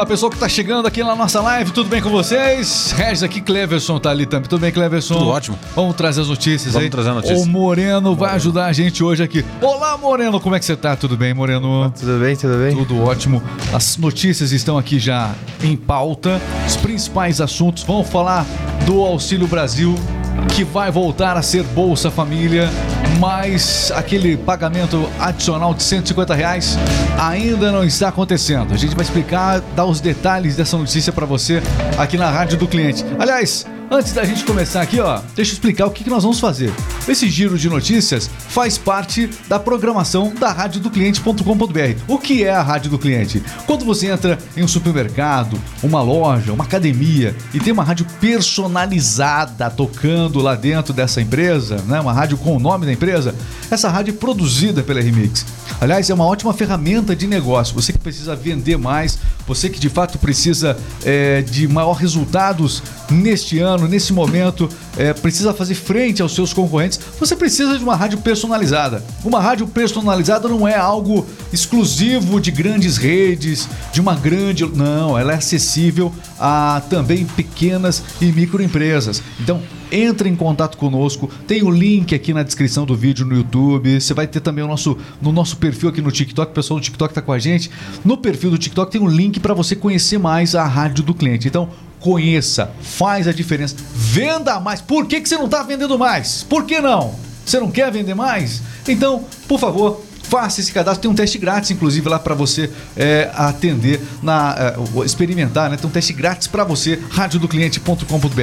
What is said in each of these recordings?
Olá, pessoal que tá chegando aqui na nossa live, tudo bem com vocês? Regis aqui, Cleverson tá ali também. Tudo bem, Cleverson? Tudo ótimo. Vamos trazer as notícias Vamos aí. trazer a notícia. O Moreno, vai ajudar a gente hoje aqui. Olá, Moreno, como é que você tá? Tudo bem, Moreno? Tudo bem, tudo bem? Tudo ótimo. As notícias estão aqui já em pauta. Os principais assuntos. Vamos falar do Auxílio Brasil, que vai voltar a ser Bolsa Família, mas aquele pagamento adicional de 150 reais ainda não está acontecendo. A gente vai explicar, dar os detalhes dessa notícia para você aqui na Rádio do Cliente. Aliás, Antes da gente começar aqui, ó, deixa eu explicar o que, nós vamos fazer. Esse giro de notícias faz parte da programação da radiodocliente.com.br. O que é a Rádio do Cliente? Quando você entra em um supermercado, uma loja, uma academia e tem uma rádio personalizada tocando lá dentro dessa empresa, né? Uma rádio com o nome da empresa, essa rádio é produzida pela Remix. Aliás, é uma ótima ferramenta de negócio. Você que precisa vender mais, você que de fato precisa é, de maior resultados neste ano, nesse momento, é, precisa fazer frente aos seus concorrentes, você precisa de uma rádio personalizada. Uma rádio personalizada não é algo exclusivo de grandes redes, de uma grande. Não, ela é acessível a também pequenas e microempresas. Então, entre em contato conosco. Tem o link aqui na descrição do vídeo no YouTube. Você vai ter também o nosso, no nosso perfil aqui no TikTok. O pessoal do TikTok está com a gente. No perfil do TikTok tem um link para você conhecer mais a rádio do cliente. Então, conheça, faz a diferença. Venda mais. Por que, que você não está vendendo mais? Por que não? Você não quer vender mais? Então, por favor, faça esse cadastro. Tem um teste grátis, inclusive, lá para você é, atender, na, é, experimentar, né? Tem um teste grátis para você, radiodocliente.com.br.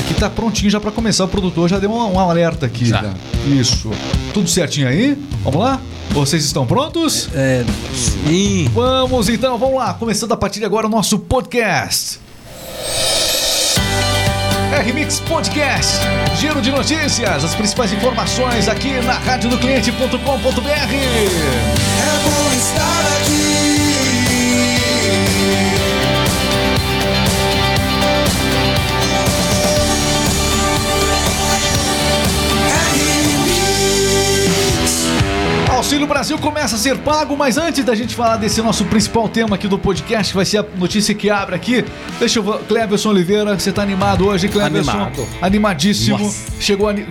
Aqui tá prontinho já para começar. O produtor já deu um, um alerta aqui. Né? Isso. Tudo certinho aí? Vamos lá? Vocês estão prontos? É, sim. Vamos então, vamos lá. Começando a partir de agora o nosso podcast. RMix Podcast, giro de notícias, as principais informações aqui na radiodocliente.com.br. É bom estar aqui. Auxílio Brasil começa a ser pago, mas antes da gente falar desse nosso principal tema aqui do podcast, que vai ser a notícia que abre aqui, deixa eu. Cleverson Oliveira, você tá animado hoje, Cleverson? Animado. Animadíssimo. Nossa. Chegou. ani-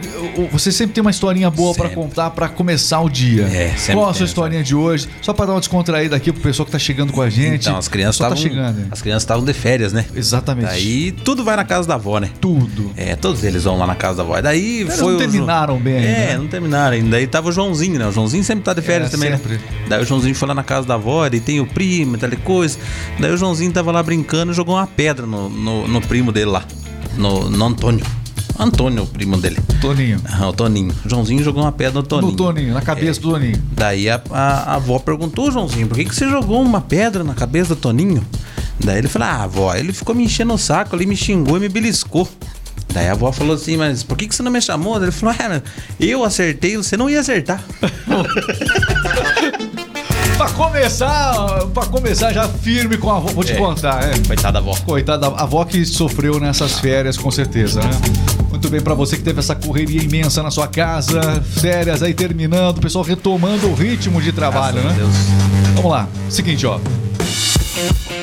Você sempre tem uma historinha boa pra Sempre. contar pra começar o dia. É, sempre Qual a sua historinha de hoje? Só pra dar uma descontraída aqui pro pessoal que tá chegando com a gente. Então, as crianças Só tá estavam. chegando. hein? as crianças estavam de férias, né? Exatamente. Daí tudo vai na casa da avó, né? Tudo. É, todos eles vão lá na casa da avó. Daí Eles foi não o terminaram bem ainda, É, né? não terminaram ainda. Daí tava o Joãozinho, né? O Joãozinho sempre tá de férias É, também, sempre. né? Daí o Joãozinho foi lá na casa da avó, ele tem o primo, tal coisa. Daí o Joãozinho tava lá brincando e jogou uma pedra no, no, no primo dele lá. No, no Antônio. Antônio, o primo dele. Toninho. Ah, o Toninho. O Joãozinho jogou uma pedra no Toninho. No Toninho, na cabeça do Toninho. Daí a, a, a avó perguntou, Joãozinho, por que, que você jogou uma pedra na cabeça do Toninho? Daí ele falou, ah, avó, ele ficou me enchendo o saco ali, me xingou e me beliscou. Daí a avó falou assim, mas por que, que você não me chamou? Ele falou, é, eu acertei, você não ia acertar. Pra começar, pra começar já firme com a avó, vou te É. contar, é. Coitada da avó. Coitada, a avó que sofreu nessas férias, com certeza, né? Muito bem, pra você que teve essa correria imensa na sua casa, férias aí terminando, o pessoal retomando o ritmo de trabalho, Graças né? Deus. Vamos lá, seguinte, ó.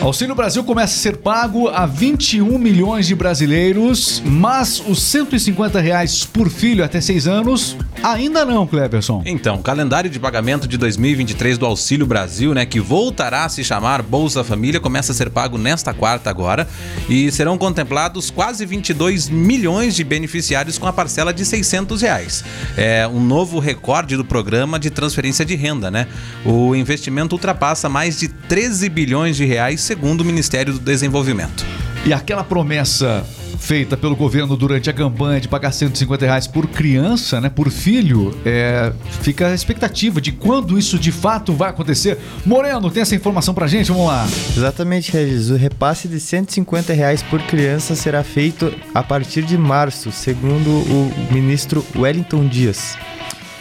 Auxílio Brasil começa a ser pago a 21 milhões de brasileiros, mas os 150 reais por filho até 6 anos, ainda não, Cleberson. Então, calendário de pagamento de 2023 do Auxílio Brasil, né, que voltará a se chamar Bolsa Família, começa a ser pago nesta quarta agora e serão contemplados quase 22 milhões de beneficiários com a parcela de 600 reais. É um novo recorde do programa de transferência de renda, né? O investimento ultrapassa mais de 13 bilhões de reais, segundo o Ministério do Desenvolvimento. E aquela promessa feita pelo governo durante a campanha de pagar 150 reais por criança, né, por filho, é, fica a expectativa de quando isso de fato vai acontecer. Moreno, tem essa informação pra gente? Vamos lá. Exatamente, Regis. O repasse de 150 reais por criança será feito a partir de março, segundo o ministro Wellington Dias.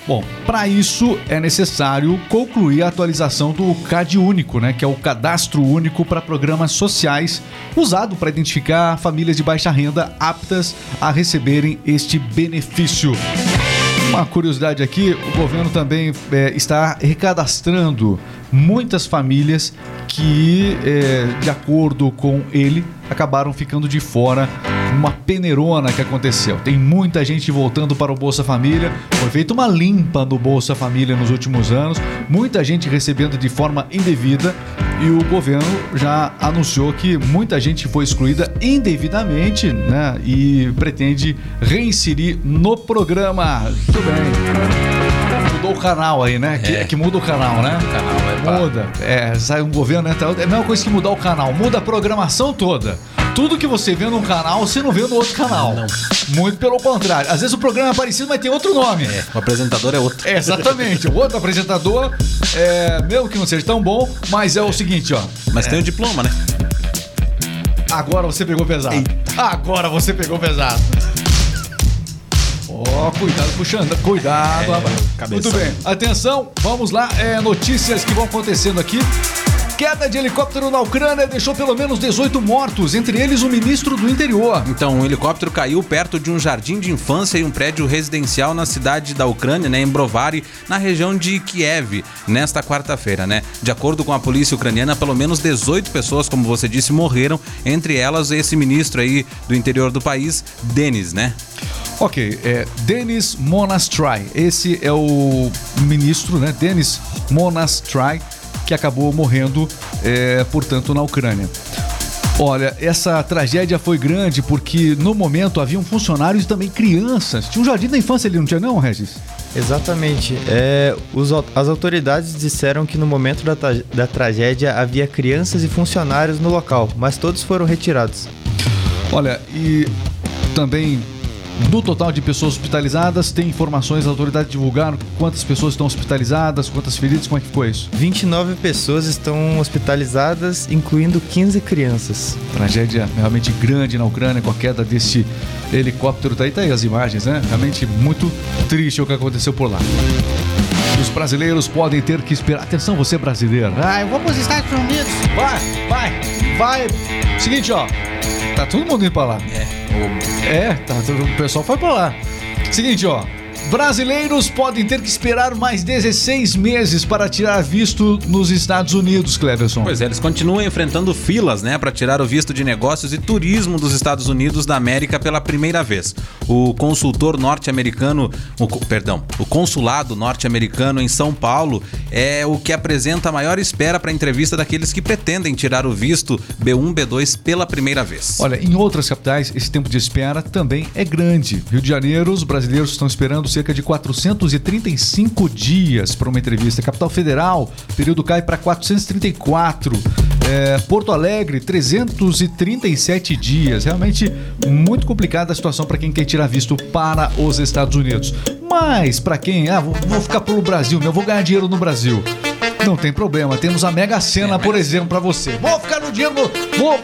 Bom, para isso é necessário concluir a atualização do CAD Único, né, que é o Cadastro Único para Programas Sociais, usado para identificar famílias de baixa renda aptas a receberem este benefício. Uma curiosidade aqui, o governo também é, está recadastrando muitas famílias que, é, de acordo com ele, acabaram ficando de fora uma peneirona que aconteceu. Tem muita gente voltando para o Bolsa Família, foi feita uma limpa no Bolsa Família nos últimos anos, muita gente recebendo de forma indevida e o governo já anunciou que muita gente foi excluída indevidamente, né? E pretende reinserir no programa. Tudo bem. Mudou o canal aí, né? Que, É. que muda o canal, né? O canal pra- Muda. É, sai um governo, né? É a mesma coisa que mudar o canal. Muda a programação toda. Tudo que você vê num canal, você não vê no outro canal. Muito pelo contrário. Às vezes o programa é parecido, mas tem outro nome. É, o apresentador é outro. É, exatamente. O outro apresentador, é, mesmo que não seja tão bom, mas é o seguinte, ó. Mas tem o diploma, né? Agora você pegou pesado. Agora você pegou pesado. Ó, cuidado puxando, cuidado. É. Muito bem, atenção, vamos lá, é, notícias que vão acontecendo aqui. Queda de helicóptero na Ucrânia deixou pelo menos 18 mortos, entre eles o ministro do interior. Então, um helicóptero caiu perto de um jardim de infância e um prédio residencial na cidade da Ucrânia, né, em Brovary, na região de Kiev, nesta quarta-feira, né? De acordo com a polícia ucraniana, pelo menos 18 pessoas, como você disse, morreram, entre elas esse ministro aí do interior do país, Denis, né? Ok, é Denis Monastrai. Esse é o ministro, né? Denis Monastrai, que acabou morrendo, é, portanto, na Ucrânia. Olha, essa tragédia foi grande porque no momento haviam funcionários e também crianças. Tinha um jardim da infância ali, não tinha não, Regis? Exatamente. É, os as autoridades disseram que no momento da, da tragédia havia crianças e funcionários no local, mas todos foram retirados. Olha, e também do total de pessoas hospitalizadas, tem informações, as autoridades divulgaram quantas pessoas estão hospitalizadas, quantas feridas, como é que ficou isso? 29 pessoas estão hospitalizadas, incluindo 15 crianças. Tragédia realmente grande na Ucrânia com a queda desse helicóptero. Tá aí, tá aí as imagens, né? Realmente muito triste o que aconteceu por lá. Os brasileiros podem ter que esperar. Atenção, você brasileiro. Ah, eu vou para os Estados Unidos. Vai, vai, vai. Seguinte, ó. Tá todo mundo indo pra lá. É, tá, o pessoal foi pra lá. Seguinte, ó. Brasileiros podem ter que esperar mais 16 meses para tirar visto nos Estados Unidos, Cleverson. Pois é, eles continuam enfrentando filas, né, para tirar o visto de negócios e turismo dos Estados Unidos da América pela primeira vez. O consultor norte-americano, perdão, o consulado norte-americano em São Paulo é o que apresenta a maior espera para a entrevista daqueles que pretendem tirar o visto B1, B2 pela primeira vez. Olha, em outras capitais, esse tempo de espera também é grande. Rio de Janeiro, os brasileiros estão esperando cerca de 435 dias para uma entrevista. Capital Federal, período cai para 434. É, Porto Alegre, 337 dias. Realmente muito complicada a situação para quem quer tirar visto para os Estados Unidos. Mas para quem, ah, vou, vou ficar pelo Brasil, eu vou ganhar dinheiro no Brasil. Não tem problema, temos a Mega Sena, por exemplo, para você. Vou ficar no dinheiro, vou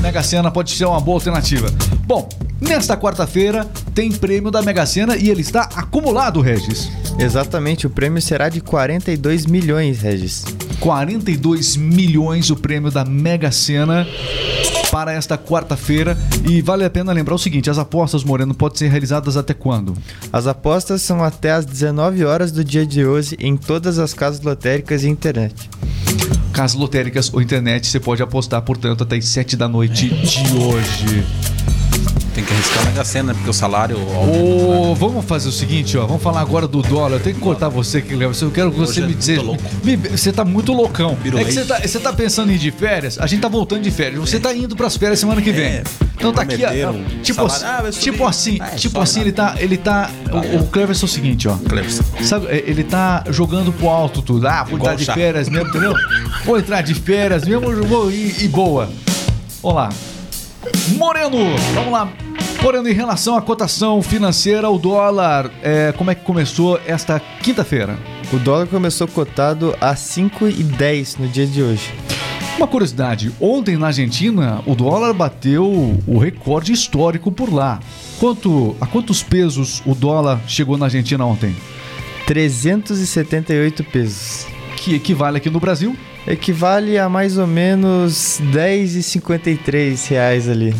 Mega Sena pode ser uma boa alternativa. Bom, nesta quarta-feira tem prêmio da Mega Sena e ele está acumulado, Regis. Exatamente, o prêmio será de 42 milhões, Regis. 42 milhões o prêmio da Mega Sena para esta quarta-feira. E vale a pena lembrar o seguinte: as apostas, Moreno, podem ser realizadas até quando? As apostas são até às 19 horas do dia de hoje em todas as casas lotéricas e internet. Casas lotéricas ou internet, você pode apostar, portanto, até as 7 da noite de hoje. Tem que arriscar a Mega Sena, porque o salário... Ô, vamos fazer o seguinte, ó. Vamos falar agora do dólar. Eu tenho que cortar você aqui, Léo. Eu quero que você Hoje é me dizer. louco. me- você tá muito loucão. É você tá, você tá pensando em ir de férias? A gente tá voltando de férias. Você tá indo pras férias semana que vem. É, então tá aqui, ó. Tipo, salário. Ah, vai subir. tipo assim, Ah, é tipo assim, ele tá. Ele tá. O, o Cleverson é o seguinte, ó. Cleverson. Sabe, é, ele tá jogando pro alto tudo. Ah, vou Igual entrar de férias mesmo, entendeu? Vou entrar de férias mesmo, vou ir e boa. Olá. Moreno, vamos lá. Moreno, em relação à cotação financeira, o dólar, é, como é que começou esta quinta-feira? O dólar começou cotado a 5,10 no dia de hoje. Uma curiosidade, ontem na Argentina, o dólar bateu o recorde histórico por lá. Quanto, a quantos pesos o dólar chegou na Argentina ontem? 378 pesos. Que equivale aqui no Brasil Equivale a mais ou menos 10,53 reais ali.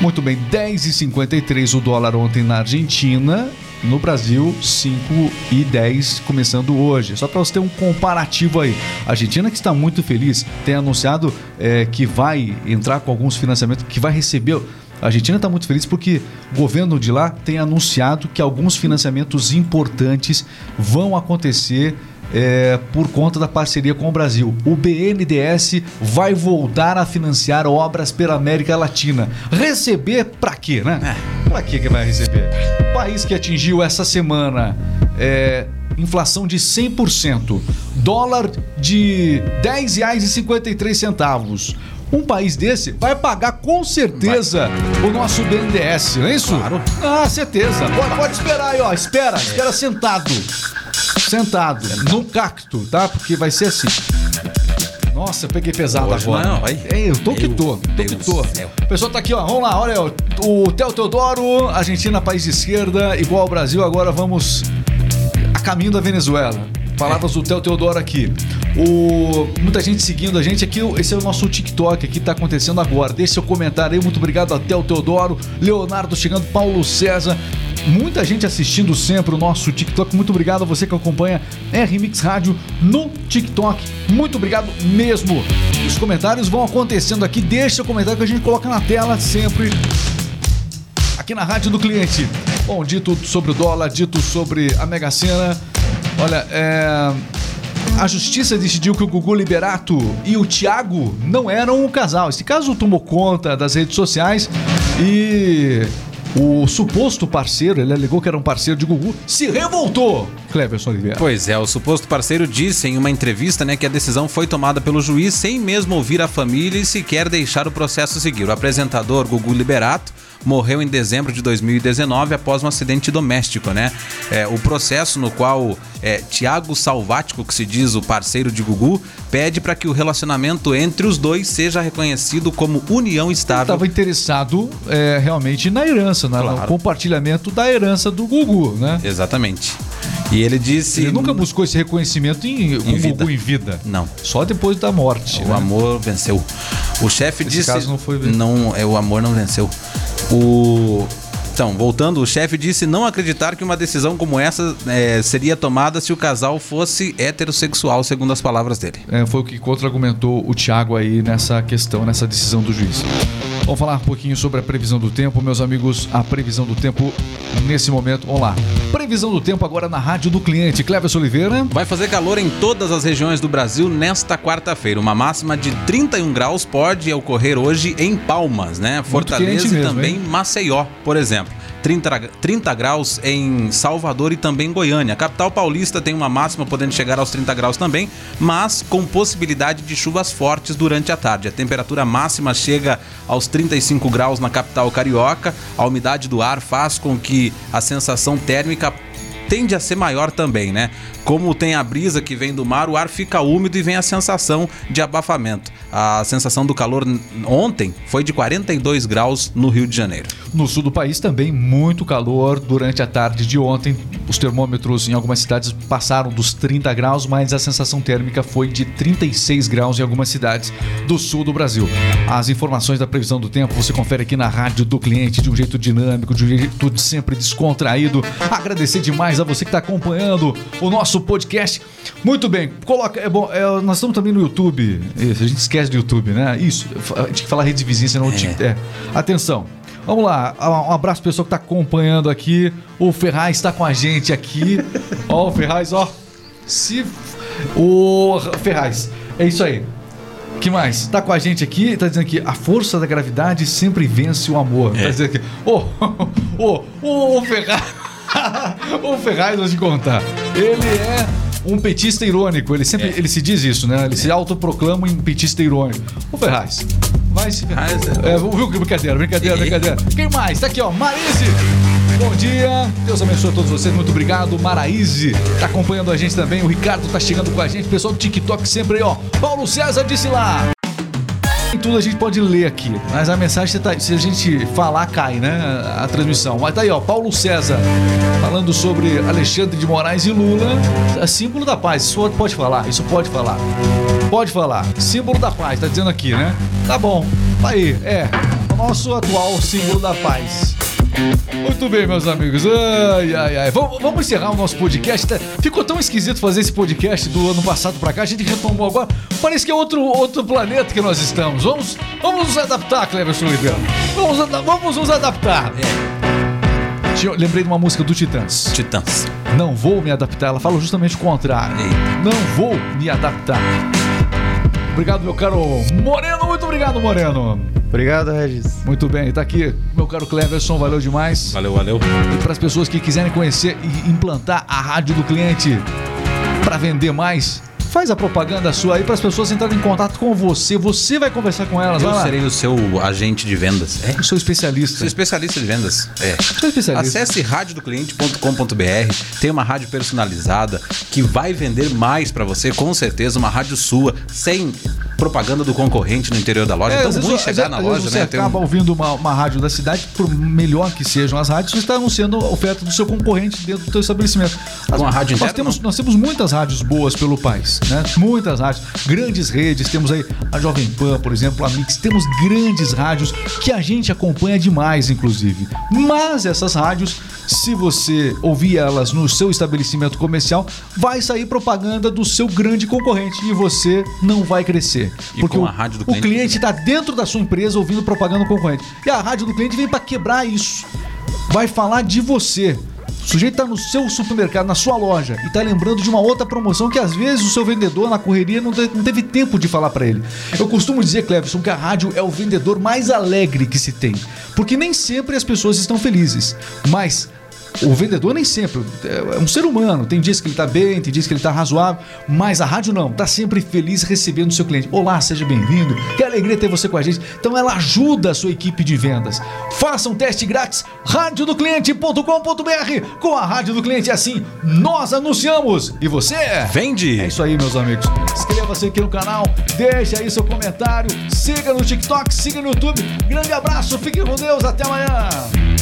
Muito bem, 10,53 o dólar ontem na Argentina no Brasil, 5 e 10 começando hoje. Só para você ter um comparativo aí. A Argentina que está muito feliz, tem anunciado é, que vai entrar com alguns financiamentos, que vai receber. A Argentina está muito feliz porque o governo de lá tem anunciado que alguns financiamentos importantes vão acontecer é, por conta da parceria com o Brasil. O BNDES vai voltar a financiar obras pela América Latina. Receber pra quê, né? Pra quê que vai receber? País que atingiu essa semana é, inflação de 100%, dólar de R$ 10,53. Um país desse vai pagar com certeza o nosso BNDES, não é isso? Claro. Ah, certeza. Pode, pode esperar aí, ó. Espera, espera sentado. Sentado, no cacto, tá? Porque vai ser assim. Nossa, eu peguei pesado Hoje agora. não. É, eu tô que Meu tô, tô que tô. céu. O pessoal tá aqui, ó. Vamos lá, olha, o Theo Teodoro, Argentina, país de esquerda, igual ao Brasil. Agora vamos a caminho da Venezuela. Palavras do Theo Teodoro aqui. O, muita gente seguindo a gente aqui. Esse é o nosso TikTok aqui, tá acontecendo agora. Deixe seu comentário aí. Muito obrigado a Theo Teodoro, Leonardo chegando, Paulo César. Muita gente assistindo sempre o nosso TikTok. Muito obrigado a você que acompanha RMix Rádio no TikTok. Muito obrigado mesmo. Os comentários vão acontecendo aqui. Deixa o comentário que a gente coloca na tela sempre aqui na Rádio do Cliente. Bom, dito sobre o dólar, dito sobre a Mega Sena. Olha, é, a justiça decidiu que o Gugu Liberato e o Thiago não eram um casal. Esse caso tomou conta das redes sociais e o suposto parceiro, ele alegou que era um parceiro de Gugu, se revoltou. Cleverson Oliveira. Pois é, o suposto parceiro disse em uma entrevista né, que a decisão foi tomada pelo juiz sem mesmo ouvir a família e sequer deixar o processo seguir. O apresentador Gugu Liberato morreu em dezembro de 2019 após um acidente doméstico, né? É, o processo no qual é, Tiago Salvático, que se diz o parceiro de Gugu, pede para que o relacionamento entre os dois seja reconhecido como união estável. Estava interessado é, realmente na herança, na- no Claro. compartilhamento da herança do Gugu, né? Exatamente. E ele disse. Ele nunca buscou esse reconhecimento em, o vida. Gugu em vida. Não. Só depois da morte. O né? amor venceu. O chefe Esse disse. caso não foi- Não, é o amor não venceu. O então, voltando, o chefe disse não acreditar que uma decisão como essa é, seria tomada se o casal fosse heterossexual, segundo as palavras dele. É, foi o que contra-argumentou o Thiago aí nessa questão, nessa decisão do juiz. Vamos falar um pouquinho sobre a previsão do tempo, meus amigos. A previsão do tempo nesse momento. Vamos lá. Previsão do tempo agora na rádio do cliente. Cleverson Oliveira. Vai fazer calor em todas as regiões do Brasil nesta quarta-feira. Uma máxima de 31 graus pode ocorrer hoje em Palmas, né? Fortaleza e também hein? Maceió, por exemplo. 30, gra- 30 graus em Salvador e também Goiânia. A capital paulista tem uma máxima podendo chegar aos 30 graus também, mas com possibilidade de chuvas fortes durante a tarde. A temperatura máxima chega aos 35 graus na capital carioca. A umidade do ar faz com que a sensação térmica tende a ser maior também, né? Como tem a brisa que vem do mar, o ar fica úmido e vem a sensação de abafamento. A sensação do calor ontem foi de 42 graus no Rio de Janeiro. No sul do país também muito calor durante a tarde de ontem. Os termômetros em algumas cidades passaram dos 30 graus, mas a sensação térmica foi de 36 graus em algumas cidades do sul do Brasil. As informações da previsão do tempo você confere aqui na rádio do cliente de um jeito dinâmico, de um jeito sempre descontraído. Agradecer demais a você que está acompanhando o nosso podcast. Muito bem, coloca. É bom, é, nós estamos também no YouTube. Isso, a gente esquece do YouTube, né? Isso, a gente que falar rede vizinha, senão o tic- é. Atenção. Vamos lá, um abraço pro pessoal que tá acompanhando aqui. O Ferraz está com a gente aqui. Ó, o Ferraz, ó. Se. O Ferraz, é isso aí. que mais? Tá com a gente aqui, tá dizendo aqui, a força da gravidade sempre vence o amor. Tá dizendo aqui, ô, ô, ô, Ferraz. o Ferraz, vou te contar. Ele é um petista irônico. Ele sempre ele se diz isso, né? Ele se autoproclama um petista irônico. O Ferraz. Vai se Ferraz é- É, viu que brincadeira, brincadeira, brincadeira. Quem mais? Tá aqui, ó. Marise. Bom dia. Deus abençoe a todos vocês. Muito obrigado. Maraíse tá acompanhando a gente também. O Ricardo tá chegando com a gente. Pessoal do TikTok sempre aí, ó. Paulo César disse lá. Tudo a gente pode ler aqui, mas a mensagem, se tá- se a gente falar, cai, né? A transmissão. Mas tá aí, ó, Paulo César, falando sobre Alexandre de Moraes e Lula, é símbolo da paz. Isso pode falar, isso pode falar. Pode falar. Símbolo da paz, tá dizendo aqui, né? Tá bom, tá aí, é. Nosso atual símbolo da paz. Muito bem, meus amigos. Ai, ai, ai. Vamos, vamos encerrar o nosso podcast. Ficou tão esquisito fazer esse podcast do ano passado pra cá. A gente retomou agora. Parece que é outro, outro planeta que nós estamos. Vamos, vamos nos adaptar, Cleverson Ribeiro. Vamos, vamos nos adaptar. Tinha- Lembrei de uma música do Titãs. Titãs. Não vou me adaptar. Ela fala justamente o contrário. Eita. Não vou me adaptar. Obrigado, meu caro Moreno. Muito obrigado, Moreno. Obrigado, Regis. Muito bem, tá aqui, meu caro Cleverson, valeu demais. Valeu, valeu. E para as pessoas que quiserem conhecer e implantar a rádio do cliente para vender mais, faz a propaganda sua aí para as pessoas entrarem em contato com você. Você vai conversar com elas. vai Eu lá. serei o seu agente de vendas. É. Eu sou especialista. Sou especialista de vendas. É. Sou especialista. Acesse radiodocliente.com.br. Tem uma rádio personalizada que vai vender mais pra você, com certeza. Uma rádio sua, sem propaganda do concorrente no interior da loja. É, então, às ruim chegar na às loja, você né? Um- acaba ouvindo uma, uma rádio da cidade, por melhor que sejam as rádios, você está anunciando a oferta do seu concorrente dentro do seu estabelecimento. As- Com a rádio nós temos, não? nós temos muitas rádios boas pelo país, né? Muitas rádios, grandes redes, temos aí a Jovem Pan, por exemplo, a Mix, temos grandes rádios que a gente acompanha demais, inclusive. Mas essas rádios, se você ouvir elas no seu estabelecimento comercial, vai sair propaganda do seu grande concorrente e você não vai crescer. E porque o, do cliente- está dentro da sua empresa ouvindo propaganda concorrente. E a rádio do cliente vem para quebrar isso. Vai falar de você. O sujeito está no seu supermercado, na sua loja, e está lembrando de uma outra promoção que às vezes o seu vendedor na correria não teve tempo de falar para ele. Eu costumo dizer, Cleverson, que a rádio é o vendedor mais alegre que se tem. Porque nem sempre as pessoas estão felizes. Mas o vendedor nem sempre é um ser humano. Tem dias que ele tá bem, tem dias que ele tá razoável, mas a rádio não, tá sempre feliz recebendo o seu cliente. Olá, seja bem-vindo. Que alegria ter você com a gente. Então ela ajuda a sua equipe de vendas. Faça um teste grátis radiodocliente.com.br. Com a rádio do cliente assim, nós anunciamos. E você? Vende! É isso aí, meus amigos. Inscreva-se aqui no canal, deixe aí seu comentário, siga no TikTok, siga no YouTube. Grande abraço, fiquem com Deus, até amanhã.